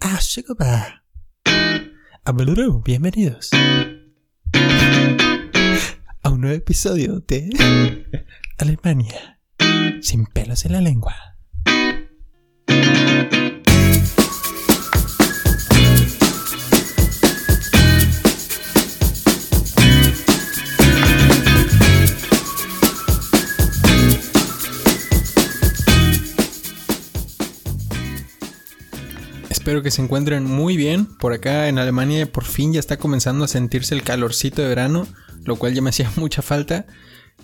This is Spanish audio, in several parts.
Ah, bienvenidos. A un nuevo episodio de Alemania sin pelos en la lengua. Espero que se encuentren muy bien. Por acá en Alemania por fin ya está comenzando a sentirse el calorcito de verano, lo cual ya me hacía mucha falta.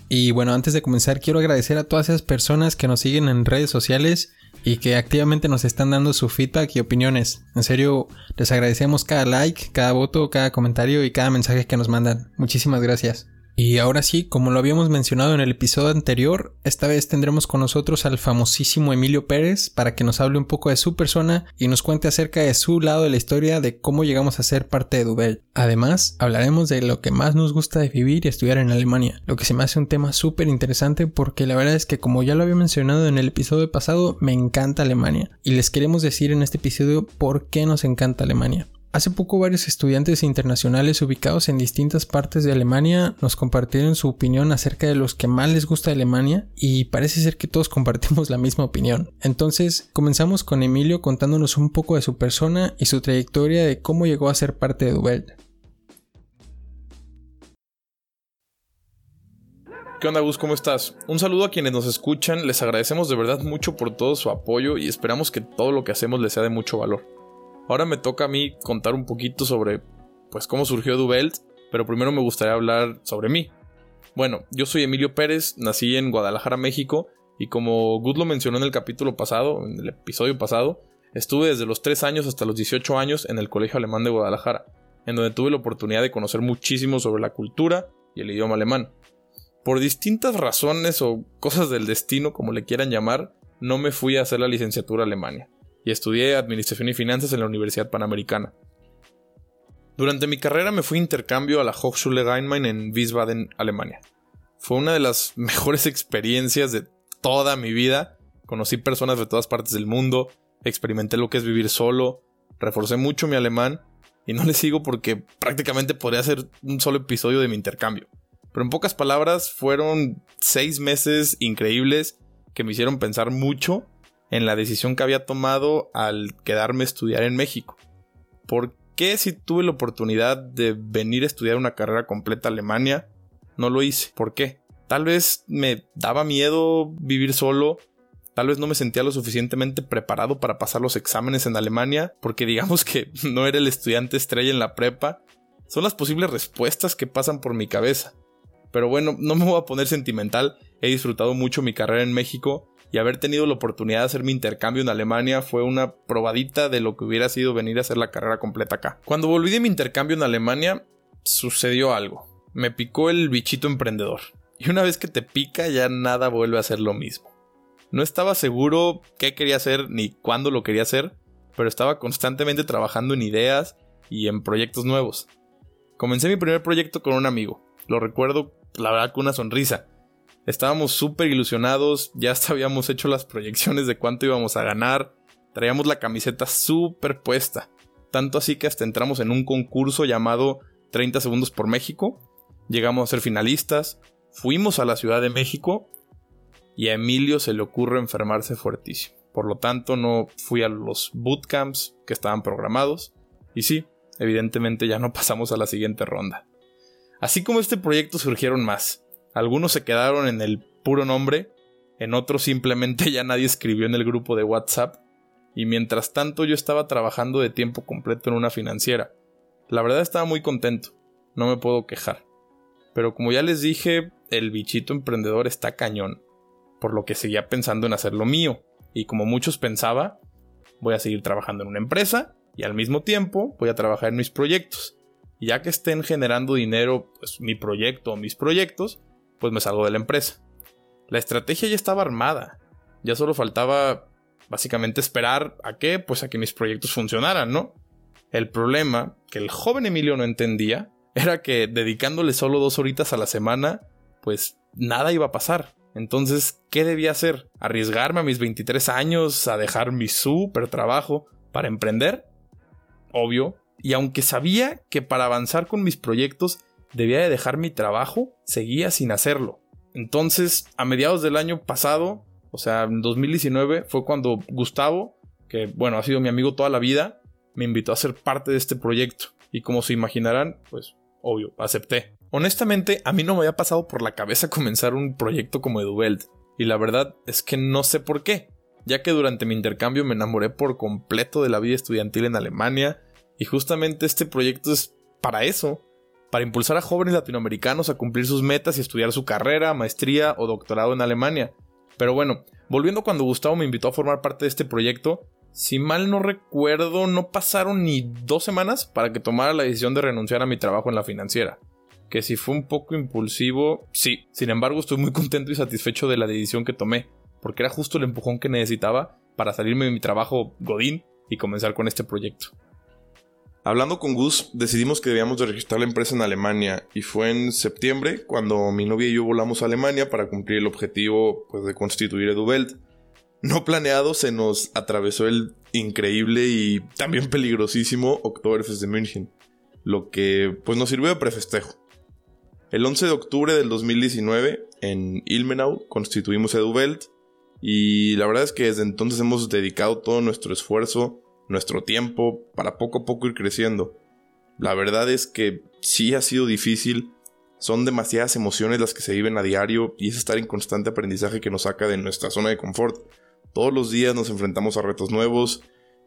Y bueno, antes de comenzar quiero agradecer a todas esas personas que nos siguen en redes sociales y que activamente nos están dando su feedback y opiniones. En serio, les agradecemos cada like, cada voto, cada comentario y cada mensaje que nos mandan. Muchísimas gracias. Y ahora sí, como lo habíamos mencionado en el episodio anterior, esta vez tendremos con nosotros al famosísimo Emilio Pérez para que nos hable un poco de su persona y nos cuente acerca de su lado de la historia de cómo llegamos a ser parte de Dubel. Además, hablaremos de lo que más nos gusta de vivir y estudiar en Alemania, lo que se me hace un tema súper interesante porque la verdad es que como ya lo había mencionado en el episodio pasado, me encanta Alemania y les queremos decir en este episodio por qué nos encanta Alemania. Hace poco varios estudiantes internacionales ubicados en distintas partes de Alemania nos compartieron su opinión acerca de los que más les gusta Alemania y parece ser que todos compartimos la misma opinión. Entonces comenzamos con Emilio contándonos un poco de su persona y su trayectoria de cómo llegó a ser parte de Dubelt. ¿Qué onda Gus? ¿Cómo estás? Un saludo a quienes nos escuchan, les agradecemos de verdad mucho por todo su apoyo y esperamos que todo lo que hacemos les sea de mucho valor. Ahora me toca a mí contar un poquito sobre, pues, cómo surgió Dubelt, pero primero me gustaría hablar sobre mí. Bueno, yo soy Emilio Pérez, nací en Guadalajara, México, y como Good lo mencionó en el capítulo pasado, en el episodio pasado, estuve desde los 3 años hasta los 18 años en el Colegio Alemán de Guadalajara, en donde tuve la oportunidad de conocer muchísimo sobre la cultura y el idioma alemán. Por distintas razones o cosas del destino, como le quieran llamar, no me fui a hacer la licenciatura a Alemania y estudié Administración y Finanzas en la Universidad Panamericana. Durante mi carrera me fui a intercambio a la Hochschule Rheinmain en Wiesbaden, Alemania. Fue una de las mejores experiencias de toda mi vida. Conocí personas de todas partes del mundo, experimenté lo que es vivir solo, reforcé mucho mi alemán y no le sigo porque prácticamente podría ser un solo episodio de mi intercambio. Pero en pocas palabras fueron seis meses increíbles que me hicieron pensar mucho en la decisión que había tomado al quedarme a estudiar en México. ¿Por qué si tuve la oportunidad de venir a estudiar una carrera completa Alemania, no lo hice? ¿Por qué? Tal vez me daba miedo vivir solo, tal vez no me sentía lo suficientemente preparado para pasar los exámenes en Alemania, porque digamos que no era el estudiante estrella en la prepa. Son las posibles respuestas que pasan por mi cabeza. Pero bueno, no me voy a poner sentimental, he disfrutado mucho mi carrera en México y haber tenido la oportunidad de hacer mi intercambio en Alemania fue una probadita de lo que hubiera sido venir a hacer la carrera completa acá. Cuando volví de mi intercambio en Alemania, sucedió algo. Me picó el bichito emprendedor. Y una vez que te pica ya nada vuelve a ser lo mismo. No estaba seguro qué quería hacer ni cuándo lo quería hacer, pero estaba constantemente trabajando en ideas y en proyectos nuevos. Comencé mi primer proyecto con un amigo. Lo recuerdo, la verdad, con una sonrisa. Estábamos súper ilusionados, ya hasta habíamos hecho las proyecciones de cuánto íbamos a ganar, traíamos la camiseta súper puesta, tanto así que hasta entramos en un concurso llamado 30 segundos por México, llegamos a ser finalistas, fuimos a la Ciudad de México y a Emilio se le ocurre enfermarse fuertísimo. Por lo tanto, no fui a los bootcamps que estaban programados. Y sí, evidentemente ya no pasamos a la siguiente ronda. Así como este proyecto surgieron más. Algunos se quedaron en el puro nombre, en otros simplemente ya nadie escribió en el grupo de WhatsApp, y mientras tanto yo estaba trabajando de tiempo completo en una financiera. La verdad estaba muy contento, no me puedo quejar. Pero como ya les dije, el bichito emprendedor está cañón, por lo que seguía pensando en hacer lo mío, y como muchos pensaba, voy a seguir trabajando en una empresa y al mismo tiempo voy a trabajar en mis proyectos. Ya que estén generando dinero, pues mi proyecto o mis proyectos, pues me salgo de la empresa. La estrategia ya estaba armada. Ya solo faltaba básicamente esperar a que, pues a que mis proyectos funcionaran, ¿no? El problema que el joven Emilio no entendía era que dedicándole solo dos horitas a la semana, pues nada iba a pasar. Entonces, ¿qué debía hacer? ¿Arriesgarme a mis 23 años a dejar mi súper trabajo para emprender? Obvio. Y aunque sabía que para avanzar con mis proyectos debía de dejar mi trabajo, seguía sin hacerlo. Entonces, a mediados del año pasado, o sea, en 2019, fue cuando Gustavo, que bueno, ha sido mi amigo toda la vida, me invitó a ser parte de este proyecto. Y como se imaginarán, pues obvio, acepté. Honestamente, a mí no me había pasado por la cabeza comenzar un proyecto como EduBelt. Y la verdad es que no sé por qué, ya que durante mi intercambio me enamoré por completo de la vida estudiantil en Alemania, y justamente este proyecto es para eso, para impulsar a jóvenes latinoamericanos a cumplir sus metas y estudiar su carrera, maestría o doctorado en Alemania. Pero bueno, volviendo cuando Gustavo me invitó a formar parte de este proyecto, si mal no recuerdo, no pasaron ni dos semanas para que tomara la decisión de renunciar a mi trabajo en la financiera. Que si fue un poco impulsivo, sí. Sin embargo, estoy muy contento y satisfecho de la decisión que tomé, porque era justo el empujón que necesitaba para salirme de mi trabajo Godín y comenzar con este proyecto. Hablando con Gus, decidimos que debíamos de registrar la empresa en Alemania y fue en septiembre cuando mi novia y yo volamos a Alemania para cumplir el objetivo pues, de constituir EduBelt no planeado se nos atravesó el increíble y también peligrosísimo Oktoberfest de München, lo que pues nos sirvió de prefestejo. El 11 de octubre del 2019 en Ilmenau constituimos EduBelt y la verdad es que desde entonces hemos dedicado todo nuestro esfuerzo, nuestro tiempo para poco a poco ir creciendo. La verdad es que sí ha sido difícil, son demasiadas emociones las que se viven a diario y es estar en constante aprendizaje que nos saca de nuestra zona de confort. Todos los días nos enfrentamos a retos nuevos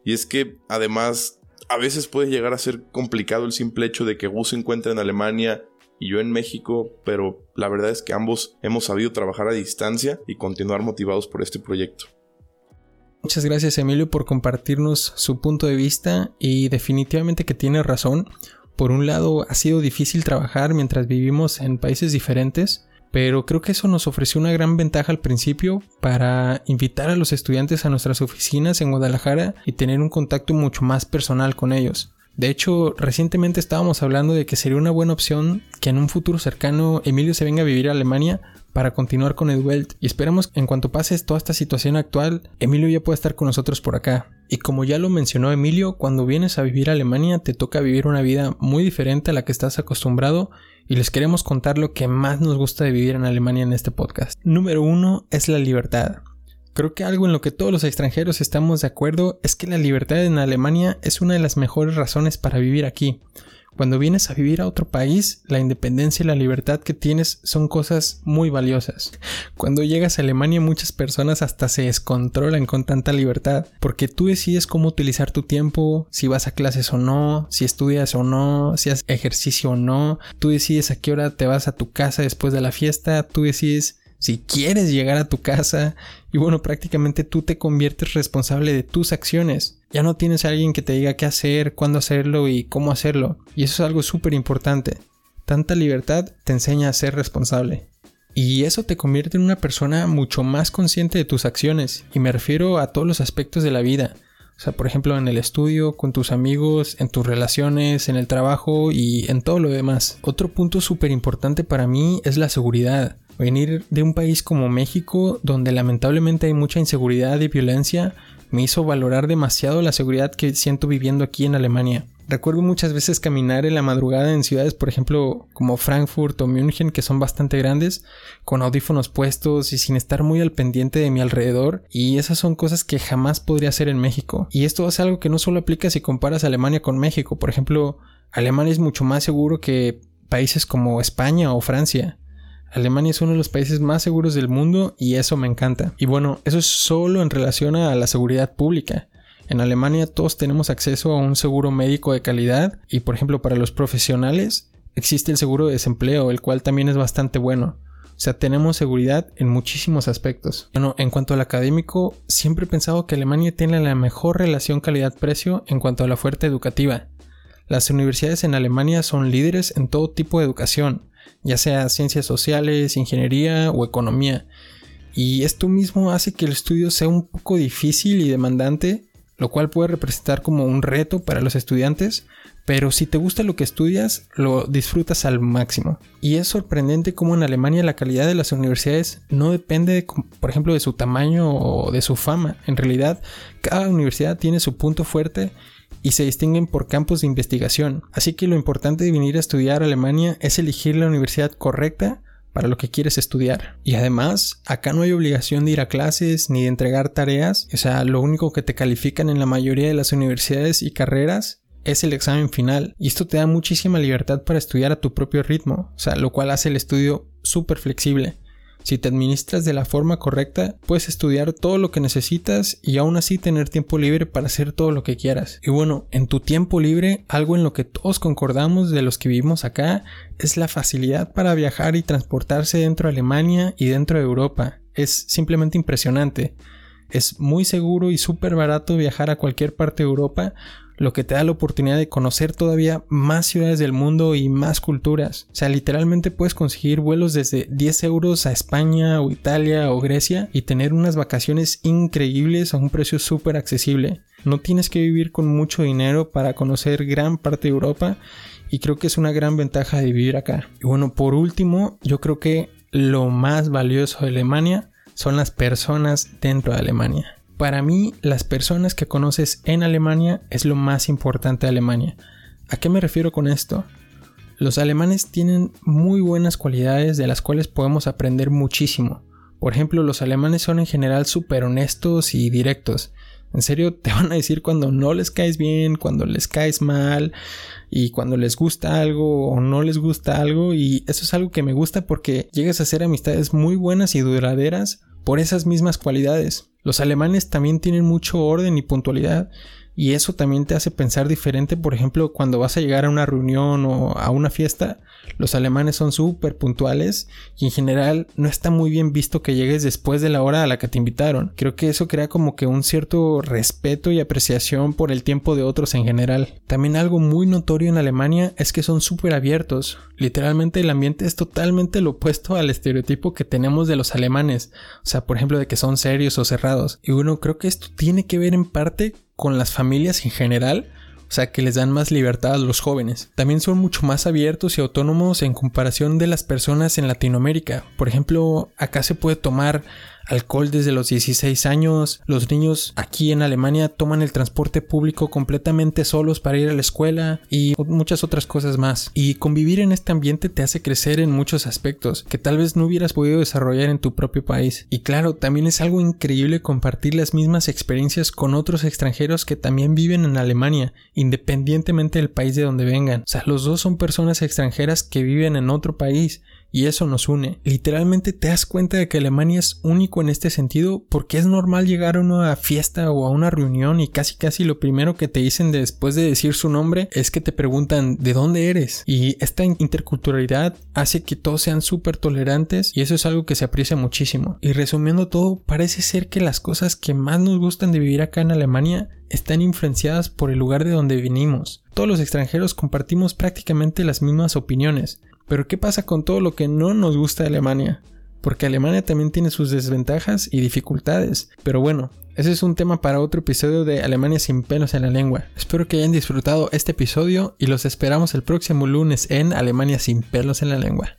y es que además a veces puede llegar a ser complicado el simple hecho de que Gus se encuentre en Alemania y yo en México, pero la verdad es que ambos hemos sabido trabajar a distancia y continuar motivados por este proyecto. Muchas gracias Emilio por compartirnos su punto de vista y definitivamente que tiene razón. Por un lado ha sido difícil trabajar mientras vivimos en países diferentes, pero creo que eso nos ofreció una gran ventaja al principio para invitar a los estudiantes a nuestras oficinas en Guadalajara y tener un contacto mucho más personal con ellos. De hecho, recientemente estábamos hablando de que sería una buena opción que en un futuro cercano Emilio se venga a vivir a Alemania para continuar con Edwelt y esperamos que en cuanto pase toda esta situación actual, Emilio ya pueda estar con nosotros por acá. Y como ya lo mencionó Emilio, cuando vienes a vivir a Alemania te toca vivir una vida muy diferente a la que estás acostumbrado y les queremos contar lo que más nos gusta de vivir en Alemania en este podcast. Número uno es la libertad. Creo que algo en lo que todos los extranjeros estamos de acuerdo es que la libertad en Alemania es una de las mejores razones para vivir aquí. Cuando vienes a vivir a otro país, la independencia y la libertad que tienes son cosas muy valiosas. Cuando llegas a Alemania muchas personas hasta se descontrolan con tanta libertad, porque tú decides cómo utilizar tu tiempo, si vas a clases o no, si estudias o no, si haces ejercicio o no, tú decides a qué hora te vas a tu casa después de la fiesta, tú decides si quieres llegar a tu casa y bueno, prácticamente tú te conviertes responsable de tus acciones. Ya no tienes a alguien que te diga qué hacer, cuándo hacerlo y cómo hacerlo. Y eso es algo súper importante. Tanta libertad te enseña a ser responsable. Y eso te convierte en una persona mucho más consciente de tus acciones. Y me refiero a todos los aspectos de la vida. O sea, por ejemplo, en el estudio, con tus amigos, en tus relaciones, en el trabajo y en todo lo demás. Otro punto súper importante para mí es la seguridad. Venir de un país como México, donde lamentablemente hay mucha inseguridad y violencia, me hizo valorar demasiado la seguridad que siento viviendo aquí en Alemania. Recuerdo muchas veces caminar en la madrugada en ciudades, por ejemplo, como Frankfurt o München, que son bastante grandes, con audífonos puestos y sin estar muy al pendiente de mi alrededor, y esas son cosas que jamás podría hacer en México. Y esto es algo que no solo aplica si comparas Alemania con México, por ejemplo, Alemania es mucho más seguro que países como España o Francia. Alemania es uno de los países más seguros del mundo y eso me encanta. Y bueno, eso es solo en relación a la seguridad pública. En Alemania todos tenemos acceso a un seguro médico de calidad y por ejemplo para los profesionales existe el seguro de desempleo, el cual también es bastante bueno. O sea, tenemos seguridad en muchísimos aspectos. Bueno, en cuanto al académico, siempre he pensado que Alemania tiene la mejor relación calidad-precio en cuanto a la oferta educativa. Las universidades en Alemania son líderes en todo tipo de educación, ya sea ciencias sociales, ingeniería o economía. Y esto mismo hace que el estudio sea un poco difícil y demandante, lo cual puede representar como un reto para los estudiantes, pero si te gusta lo que estudias, lo disfrutas al máximo. Y es sorprendente cómo en Alemania la calidad de las universidades no depende, por ejemplo, de su tamaño o de su fama. En realidad, cada universidad tiene su punto fuerte y se distinguen por campos de investigación. Así que lo importante de venir a estudiar a Alemania es elegir la universidad correcta para lo que quieres estudiar. Y además, acá no hay obligación de ir a clases ni de entregar tareas. O sea, lo único que te califican en la mayoría de las universidades y carreras es el examen final y esto te da muchísima libertad para estudiar a tu propio ritmo, o sea, lo cual hace el estudio súper flexible. Si te administras de la forma correcta, puedes estudiar todo lo que necesitas y aún así tener tiempo libre para hacer todo lo que quieras. Y bueno, en tu tiempo libre, algo en lo que todos concordamos de los que vivimos acá es la facilidad para viajar y transportarse dentro de Alemania y dentro de Europa. Es simplemente impresionante. Es muy seguro y súper barato viajar a cualquier parte de Europa lo que te da la oportunidad de conocer todavía más ciudades del mundo y más culturas. O sea, literalmente puedes conseguir vuelos desde 10 euros a España o Italia o Grecia y tener unas vacaciones increíbles a un precio súper accesible. No tienes que vivir con mucho dinero para conocer gran parte de Europa y creo que es una gran ventaja de vivir acá. Y bueno, por último, yo creo que lo más valioso de Alemania son las personas dentro de Alemania. Para mí, las personas que conoces en Alemania es lo más importante de Alemania. ¿A qué me refiero con esto? Los alemanes tienen muy buenas cualidades de las cuales podemos aprender muchísimo. Por ejemplo, los alemanes son en general súper honestos y directos. En serio, te van a decir cuando no les caes bien, cuando les caes mal, y cuando les gusta algo o no les gusta algo. Y eso es algo que me gusta porque llegas a hacer amistades muy buenas y duraderas por esas mismas cualidades. Los alemanes también tienen mucho orden y puntualidad y eso también te hace pensar diferente, por ejemplo, cuando vas a llegar a una reunión o a una fiesta, los alemanes son súper puntuales y en general no está muy bien visto que llegues después de la hora a la que te invitaron. Creo que eso crea como que un cierto respeto y apreciación por el tiempo de otros en general. También algo muy notorio en Alemania es que son súper abiertos. Literalmente el ambiente es totalmente lo opuesto al estereotipo que tenemos de los alemanes. O sea, por ejemplo, de que son serios o cerrados. Y bueno, creo que esto tiene que ver en parte con las familias en general, o sea, que les dan más libertad a los jóvenes. También son mucho más abiertos y autónomos en comparación de las personas en Latinoamérica. Por ejemplo, acá se puede tomar alcohol desde los 16 años. Los niños aquí en Alemania toman el transporte público completamente solos para ir a la escuela y muchas otras cosas más. Y convivir en este ambiente te hace crecer en muchos aspectos que tal vez no hubieras podido desarrollar en tu propio país. Y claro, también es algo increíble compartir las mismas experiencias con otros extranjeros que también viven en Alemania, independientemente del país de donde vengan. O sea, los dos son personas extranjeras que viven en otro país y eso nos une. Literalmente te das cuenta de que Alemania es único en este sentido porque es normal llegar a una fiesta o a una reunión y casi casi lo primero que te dicen después de decir su nombre es que te preguntan de dónde eres y esta interculturalidad hace que todos sean súper tolerantes y eso es algo que se aprecia muchísimo. Y resumiendo todo, parece ser que las cosas que más nos gustan de vivir acá en Alemania están influenciadas por el lugar de donde venimos. Todos los extranjeros compartimos prácticamente las mismas opiniones, pero ¿qué pasa con todo lo que no nos gusta de Alemania? Porque Alemania también tiene sus desventajas y dificultades. Pero bueno, ese es un tema para otro episodio de Alemania sin pelos en la lengua. Espero que hayan disfrutado este episodio y los esperamos el próximo lunes en Alemania sin pelos en la lengua.